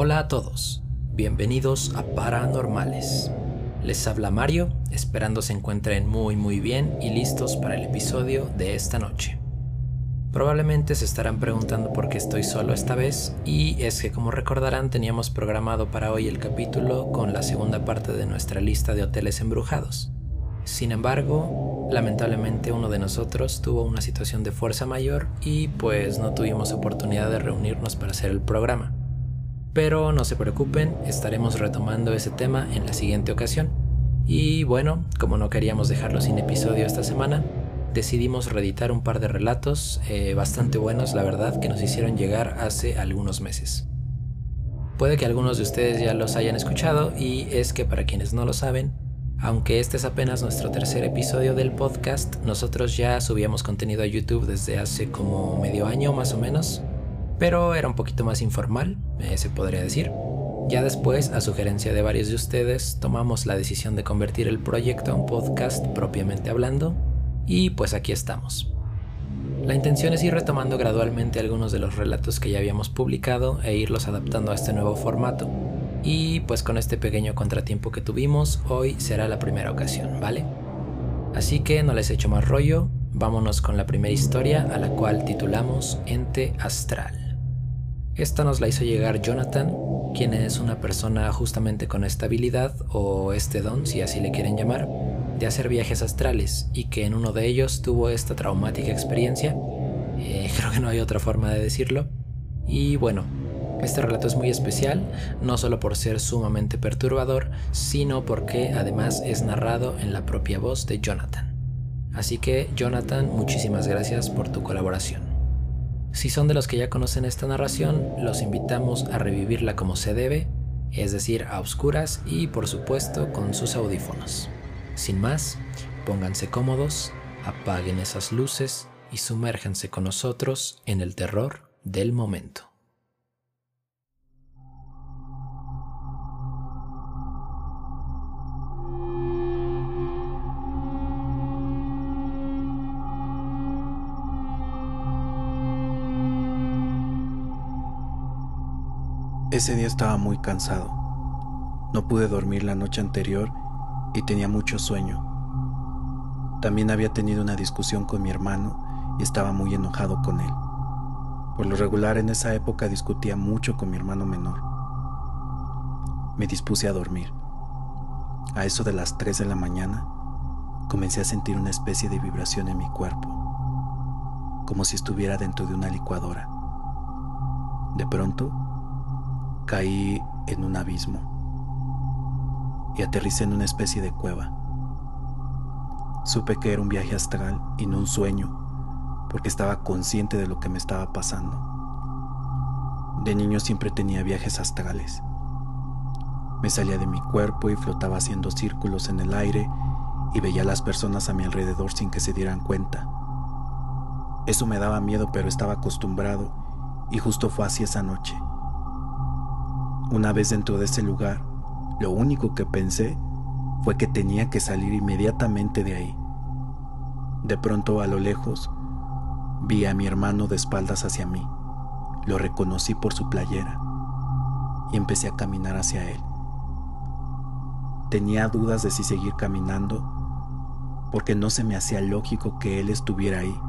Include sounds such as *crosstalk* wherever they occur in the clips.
Hola a todos, bienvenidos a Paranormales. Les habla Mario, esperando se encuentren muy muy bien y listos para el episodio de esta noche. Probablemente se estarán preguntando por qué estoy solo esta vez, y es que como recordarán teníamos programado para hoy el capítulo con la segunda parte de nuestra lista de hoteles embrujados. Sin embargo, lamentablemente uno de nosotros tuvo una situación de fuerza mayor y pues no tuvimos oportunidad de reunirnos para hacer el programa. Pero no se preocupen, estaremos retomando ese tema en la siguiente ocasión. Y bueno, como no queríamos dejarlo sin episodio esta semana, decidimos reeditar un par de relatos eh, bastante buenos, la verdad, que nos hicieron llegar hace algunos meses. Puede que algunos de ustedes ya los hayan escuchado y es que para quienes no lo saben, aunque este es apenas nuestro tercer episodio del podcast, nosotros ya subíamos contenido a YouTube desde hace como medio año más o menos, pero era un poquito más informal, eh, se podría decir. Ya después, a sugerencia de varios de ustedes, tomamos la decisión de convertir el proyecto a un podcast propiamente hablando, y pues aquí estamos. La intención es ir retomando gradualmente algunos de los relatos que ya habíamos publicado e irlos adaptando a este nuevo formato. Y pues con este pequeño contratiempo que tuvimos, hoy será la primera ocasión, ¿vale? Así que no les echo más rollo, vámonos con la primera historia a la cual titulamos Ente Astral. Esta nos la hizo llegar Jonathan, quien es una persona justamente con esta habilidad, o este don si así le quieren llamar, de hacer viajes astrales y que en uno de ellos tuvo esta traumática experiencia. Eh, *laughs* creo que no hay otra forma de decirlo. Y bueno, este relato es muy especial, no solo por ser sumamente perturbador, sino porque además es narrado en la propia voz de Jonathan. Así que Jonathan, muchísimas gracias por tu colaboración. Si son de los que ya conocen esta narración, los invitamos a revivirla como se debe, es decir, a oscuras y por supuesto con sus audífonos. Sin más, pónganse cómodos, apaguen esas luces y sumérjanse con nosotros en el terror del momento. Ese día estaba muy cansado. No pude dormir la noche anterior y tenía mucho sueño. También había tenido una discusión con mi hermano y estaba muy enojado con él. Por lo regular en esa época discutía mucho con mi hermano menor. Me dispuse a dormir. A eso de las 3 de la mañana, comencé a sentir una especie de vibración en mi cuerpo, como si estuviera dentro de una licuadora. De pronto, caí en un abismo y aterricé en una especie de cueva. Supe que era un viaje astral y no un sueño, porque estaba consciente de lo que me estaba pasando. De niño siempre tenía viajes astrales. Me salía de mi cuerpo y flotaba haciendo círculos en el aire y veía a las personas a mi alrededor sin que se dieran cuenta. Eso me daba miedo, pero estaba acostumbrado y justo fue así esa noche. Una vez dentro de ese lugar, lo único que pensé fue que tenía que salir inmediatamente de ahí. De pronto a lo lejos vi a mi hermano de espaldas hacia mí. Lo reconocí por su playera y empecé a caminar hacia él. Tenía dudas de si seguir caminando porque no se me hacía lógico que él estuviera ahí.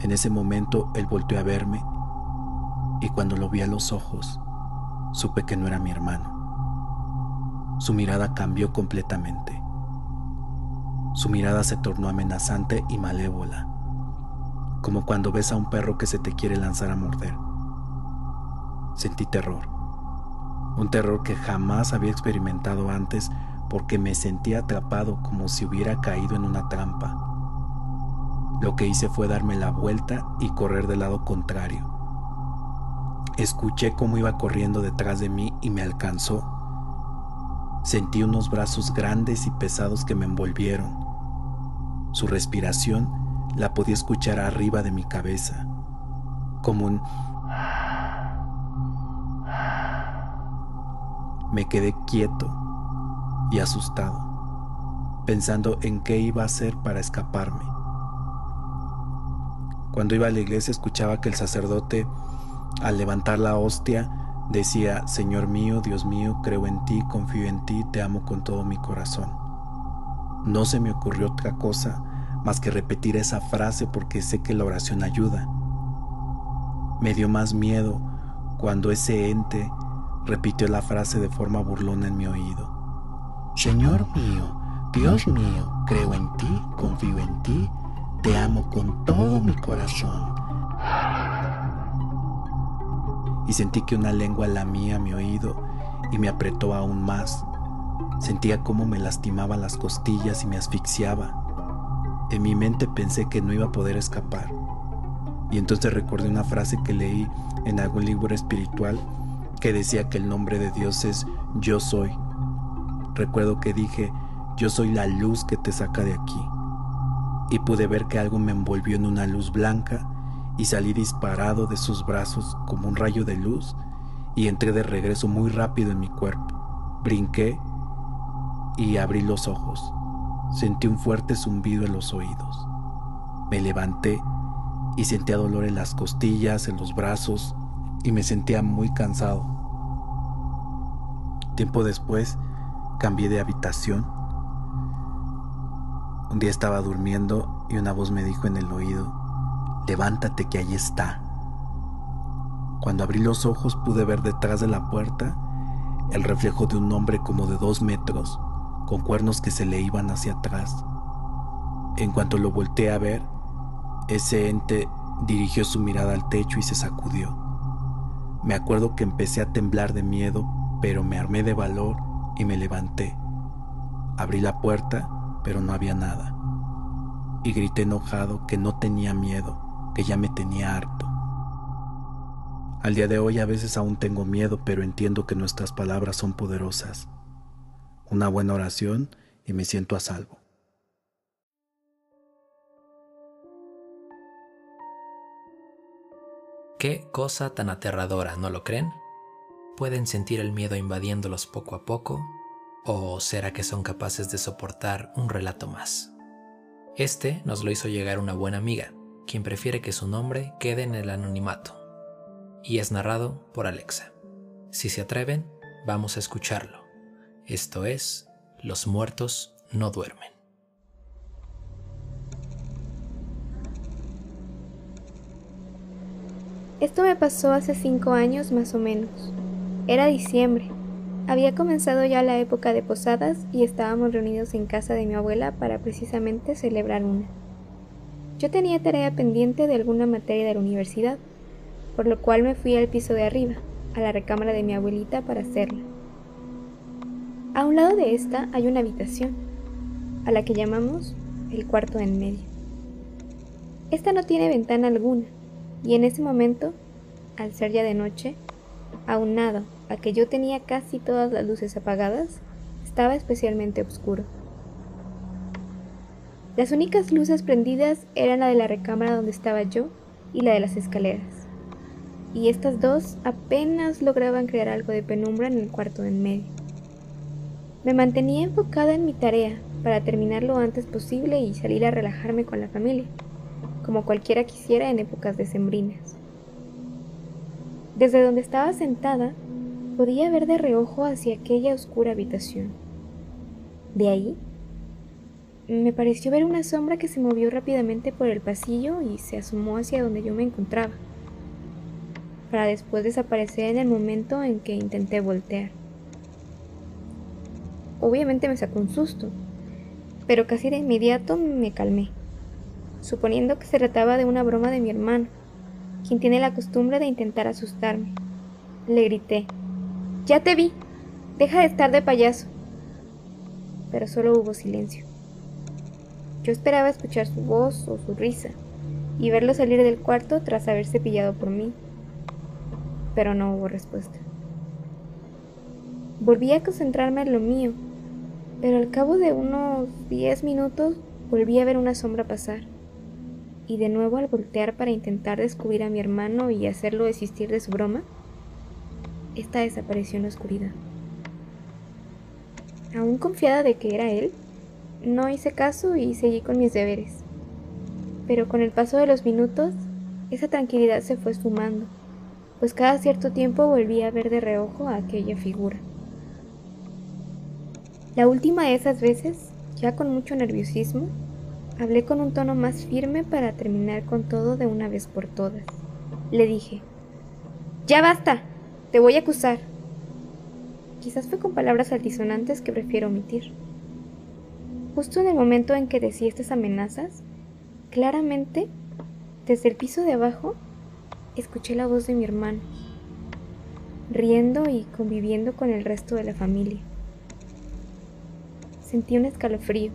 En ese momento él volteó a verme y cuando lo vi a los ojos supe que no era mi hermano su mirada cambió completamente. Su mirada se tornó amenazante y malévola, como cuando ves a un perro que se te quiere lanzar a morder. Sentí terror, un terror que jamás había experimentado antes porque me sentía atrapado como si hubiera caído en una trampa. Lo que hice fue darme la vuelta y correr del lado contrario. Escuché cómo iba corriendo detrás de mí y me alcanzó Sentí unos brazos grandes y pesados que me envolvieron. Su respiración la podía escuchar arriba de mi cabeza, como un... Me quedé quieto y asustado, pensando en qué iba a hacer para escaparme. Cuando iba a la iglesia escuchaba que el sacerdote, al levantar la hostia, Decía, Señor mío, Dios mío, creo en ti, confío en ti, te amo con todo mi corazón. No se me ocurrió otra cosa más que repetir esa frase porque sé que la oración ayuda. Me dio más miedo cuando ese ente repitió la frase de forma burlona en mi oído. Señor mío, Dios mío, creo en ti, confío en ti, te amo con todo mi corazón. Y sentí que una lengua lamía mi oído y me apretó aún más. Sentía cómo me lastimaba las costillas y me asfixiaba. En mi mente pensé que no iba a poder escapar. Y entonces recordé una frase que leí en algún libro espiritual que decía que el nombre de Dios es yo soy. Recuerdo que dije, yo soy la luz que te saca de aquí. Y pude ver que algo me envolvió en una luz blanca y salí disparado de sus brazos como un rayo de luz y entré de regreso muy rápido en mi cuerpo. Brinqué y abrí los ojos. Sentí un fuerte zumbido en los oídos. Me levanté y sentía dolor en las costillas, en los brazos y me sentía muy cansado. Tiempo después cambié de habitación. Un día estaba durmiendo y una voz me dijo en el oído, levántate que ahí está. Cuando abrí los ojos pude ver detrás de la puerta el reflejo de un hombre como de dos metros, con cuernos que se le iban hacia atrás. En cuanto lo volteé a ver, ese ente dirigió su mirada al techo y se sacudió. Me acuerdo que empecé a temblar de miedo, pero me armé de valor y me levanté. Abrí la puerta, pero no había nada. Y grité enojado que no tenía miedo, que ya me tenía harto. Al día de hoy a veces aún tengo miedo, pero entiendo que nuestras palabras son poderosas. Una buena oración y me siento a salvo. Qué cosa tan aterradora, ¿no lo creen? ¿Pueden sentir el miedo invadiéndolos poco a poco? ¿O será que son capaces de soportar un relato más? Este nos lo hizo llegar una buena amiga, quien prefiere que su nombre quede en el anonimato. Y es narrado por Alexa. Si se atreven, vamos a escucharlo. Esto es Los muertos no duermen. Esto me pasó hace cinco años más o menos. Era diciembre. Había comenzado ya la época de posadas y estábamos reunidos en casa de mi abuela para precisamente celebrar una. Yo tenía tarea pendiente de alguna materia de la universidad, por lo cual me fui al piso de arriba, a la recámara de mi abuelita para hacerla. A un lado de esta hay una habitación, a la que llamamos el cuarto en medio. Esta no tiene ventana alguna, y en ese momento, al ser ya de noche, aunado a que yo tenía casi todas las luces apagadas, estaba especialmente oscuro. Las únicas luces prendidas eran la de la recámara donde estaba yo y la de las escaleras, y estas dos apenas lograban crear algo de penumbra en el cuarto en medio. Me mantenía enfocada en mi tarea para terminar lo antes posible y salir a relajarme con la familia como cualquiera quisiera en épocas decembrinas. Desde donde estaba sentada, podía ver de reojo hacia aquella oscura habitación. De ahí, me pareció ver una sombra que se movió rápidamente por el pasillo y se asomó hacia donde yo me encontraba, para después desaparecer en el momento en que intenté voltear. Obviamente me sacó un susto, pero casi de inmediato me calmé suponiendo que se trataba de una broma de mi hermano, quien tiene la costumbre de intentar asustarme. Le grité, Ya te vi, deja de estar de payaso. Pero solo hubo silencio. Yo esperaba escuchar su voz o su risa y verlo salir del cuarto tras haberse pillado por mí, pero no hubo respuesta. Volví a concentrarme en lo mío, pero al cabo de unos diez minutos volví a ver una sombra pasar y de nuevo al voltear para intentar descubrir a mi hermano y hacerlo desistir de su broma, esta desapareció en la oscuridad. Aún confiada de que era él, no hice caso y seguí con mis deberes. Pero con el paso de los minutos, esa tranquilidad se fue sumando, pues cada cierto tiempo volvía a ver de reojo a aquella figura. La última de esas veces, ya con mucho nerviosismo, hablé con un tono más firme para terminar con todo de una vez por todas. Le dije, Ya basta, te voy a acusar. Quizás fue con palabras altisonantes que prefiero omitir. Justo en el momento en que decía estas amenazas, claramente, desde el piso de abajo, escuché la voz de mi hermano, riendo y conviviendo con el resto de la familia. Sentí un escalofrío.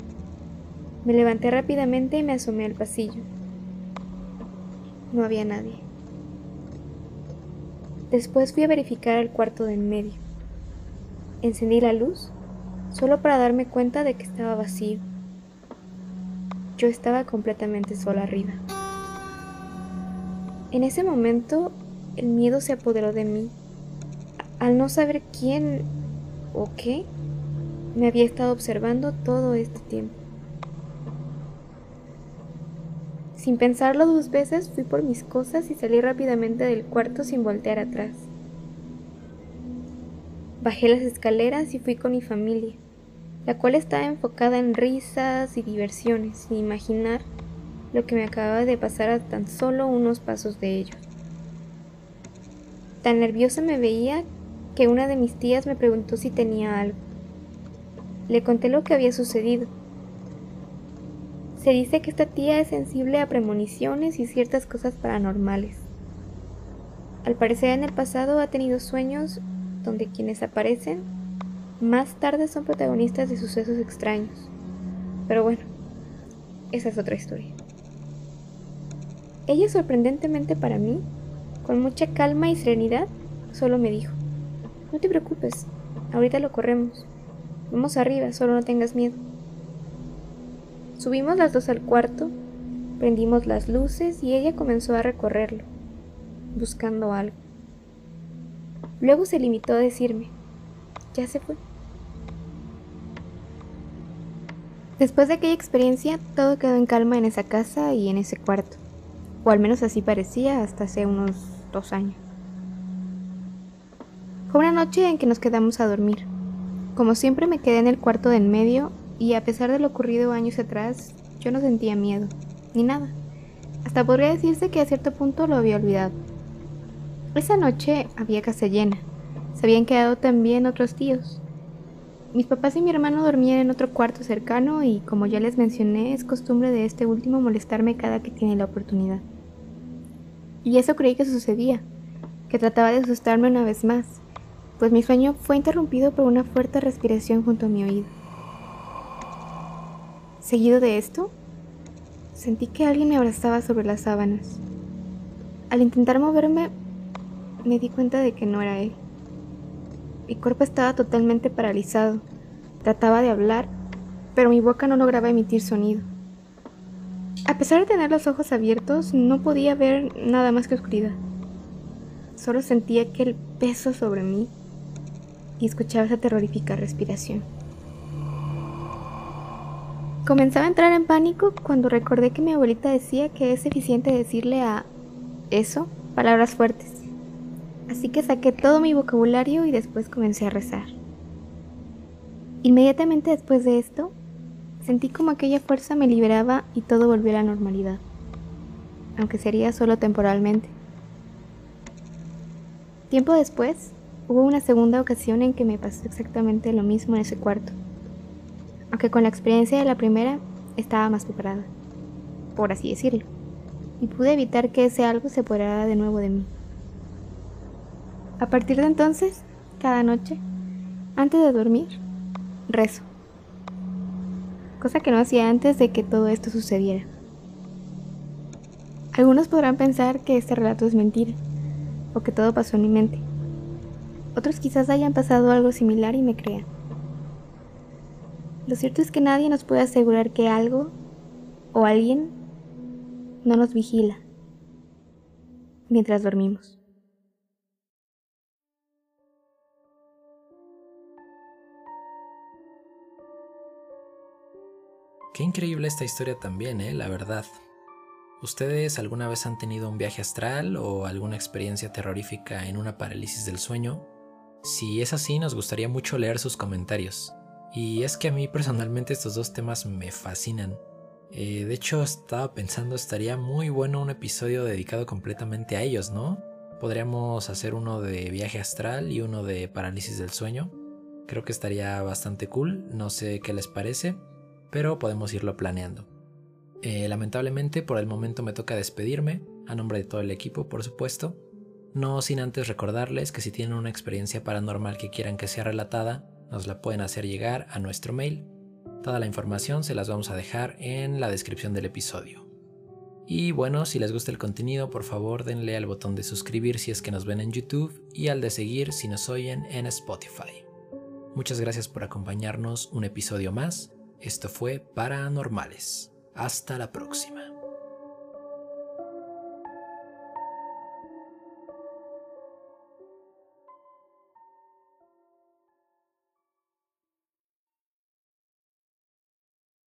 Me levanté rápidamente y me asomé al pasillo. No había nadie. Después fui a verificar el cuarto de en medio. Encendí la luz solo para darme cuenta de que estaba vacío. Yo estaba completamente sola arriba. En ese momento el miedo se apoderó de mí. Al no saber quién o qué, me había estado observando todo este tiempo. Sin pensarlo dos veces, fui por mis cosas y salí rápidamente del cuarto sin voltear atrás. Bajé las escaleras y fui con mi familia, la cual estaba enfocada en risas y diversiones, sin imaginar lo que me acababa de pasar a tan solo unos pasos de ellos. Tan nerviosa me veía que una de mis tías me preguntó si tenía algo. Le conté lo que había sucedido. Se dice que esta tía es sensible a premoniciones y ciertas cosas paranormales. Al parecer en el pasado ha tenido sueños donde quienes aparecen más tarde son protagonistas de sucesos extraños. Pero bueno, esa es otra historia. Ella sorprendentemente para mí, con mucha calma y serenidad, solo me dijo, no te preocupes, ahorita lo corremos. Vamos arriba, solo no tengas miedo. Subimos las dos al cuarto, prendimos las luces y ella comenzó a recorrerlo, buscando algo. Luego se limitó a decirme, ya se fue. Después de aquella experiencia, todo quedó en calma en esa casa y en ese cuarto, o al menos así parecía hasta hace unos dos años. Fue una noche en que nos quedamos a dormir. Como siempre me quedé en el cuarto de en medio y a pesar de lo ocurrido años atrás, yo no sentía miedo, ni nada. Hasta podría decirse que a cierto punto lo había olvidado. Esa noche había casa llena. Se habían quedado también otros tíos. Mis papás y mi hermano dormían en otro cuarto cercano y como ya les mencioné, es costumbre de este último molestarme cada que tiene la oportunidad. Y eso creí que sucedía, que trataba de asustarme una vez más, pues mi sueño fue interrumpido por una fuerte respiración junto a mi oído. Seguido de esto, sentí que alguien me abrazaba sobre las sábanas. Al intentar moverme, me di cuenta de que no era él. Mi cuerpo estaba totalmente paralizado. Trataba de hablar, pero mi boca no lograba emitir sonido. A pesar de tener los ojos abiertos, no podía ver nada más que oscuridad. Solo sentía aquel peso sobre mí y escuchaba esa terrorífica respiración. Comenzaba a entrar en pánico cuando recordé que mi abuelita decía que es eficiente decirle a eso palabras fuertes. Así que saqué todo mi vocabulario y después comencé a rezar. Inmediatamente después de esto, sentí como aquella fuerza me liberaba y todo volvió a la normalidad, aunque sería solo temporalmente. Tiempo después, Hubo una segunda ocasión en que me pasó exactamente lo mismo en ese cuarto, aunque con la experiencia de la primera estaba más preparada, por así decirlo, y pude evitar que ese algo se apoderara de nuevo de mí. A partir de entonces, cada noche, antes de dormir, rezo, cosa que no hacía antes de que todo esto sucediera. Algunos podrán pensar que este relato es mentira, o que todo pasó en mi mente, otros quizás hayan pasado algo similar y me crean. Lo cierto es que nadie nos puede asegurar que algo o alguien no nos vigila mientras dormimos. Qué increíble esta historia también, ¿eh? La verdad. ¿Ustedes alguna vez han tenido un viaje astral o alguna experiencia terrorífica en una parálisis del sueño? Si es así, nos gustaría mucho leer sus comentarios. Y es que a mí personalmente estos dos temas me fascinan. Eh, de hecho, estaba pensando, estaría muy bueno un episodio dedicado completamente a ellos, ¿no? Podríamos hacer uno de viaje astral y uno de parálisis del sueño. Creo que estaría bastante cool, no sé qué les parece, pero podemos irlo planeando. Eh, lamentablemente por el momento me toca despedirme, a nombre de todo el equipo por supuesto, no sin antes recordarles que si tienen una experiencia paranormal que quieran que sea relatada, nos la pueden hacer llegar a nuestro mail. Toda la información se las vamos a dejar en la descripción del episodio. Y bueno, si les gusta el contenido, por favor denle al botón de suscribir si es que nos ven en YouTube y al de seguir si nos oyen en Spotify. Muchas gracias por acompañarnos un episodio más. Esto fue Paranormales. Hasta la próxima.